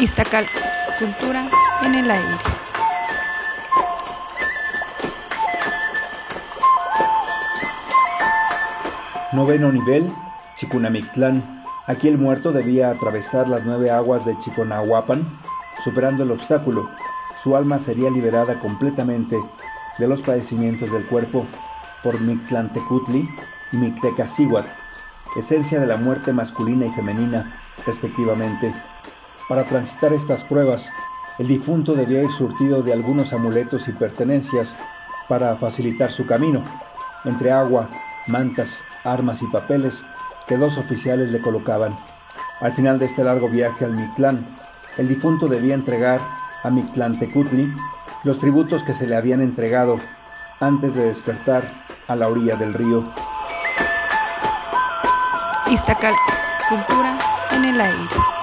Iztacal, cultura en el aire. Noveno nivel, Chicunamictlán. Aquí el muerto debía atravesar las nueve aguas de Chiconahuapan, superando el obstáculo. Su alma sería liberada completamente de los padecimientos del cuerpo por Mictlantecutli y Mictecacihuatl, esencia de la muerte masculina y femenina, respectivamente. Para transitar estas pruebas, el difunto debía ir surtido de algunos amuletos y pertenencias para facilitar su camino, entre agua, mantas, armas y papeles que dos oficiales le colocaban. Al final de este largo viaje al Mictlán, el difunto debía entregar a Mictlantecutli los tributos que se le habían entregado antes de despertar a la orilla del río. Iztacal, cultura en el aire.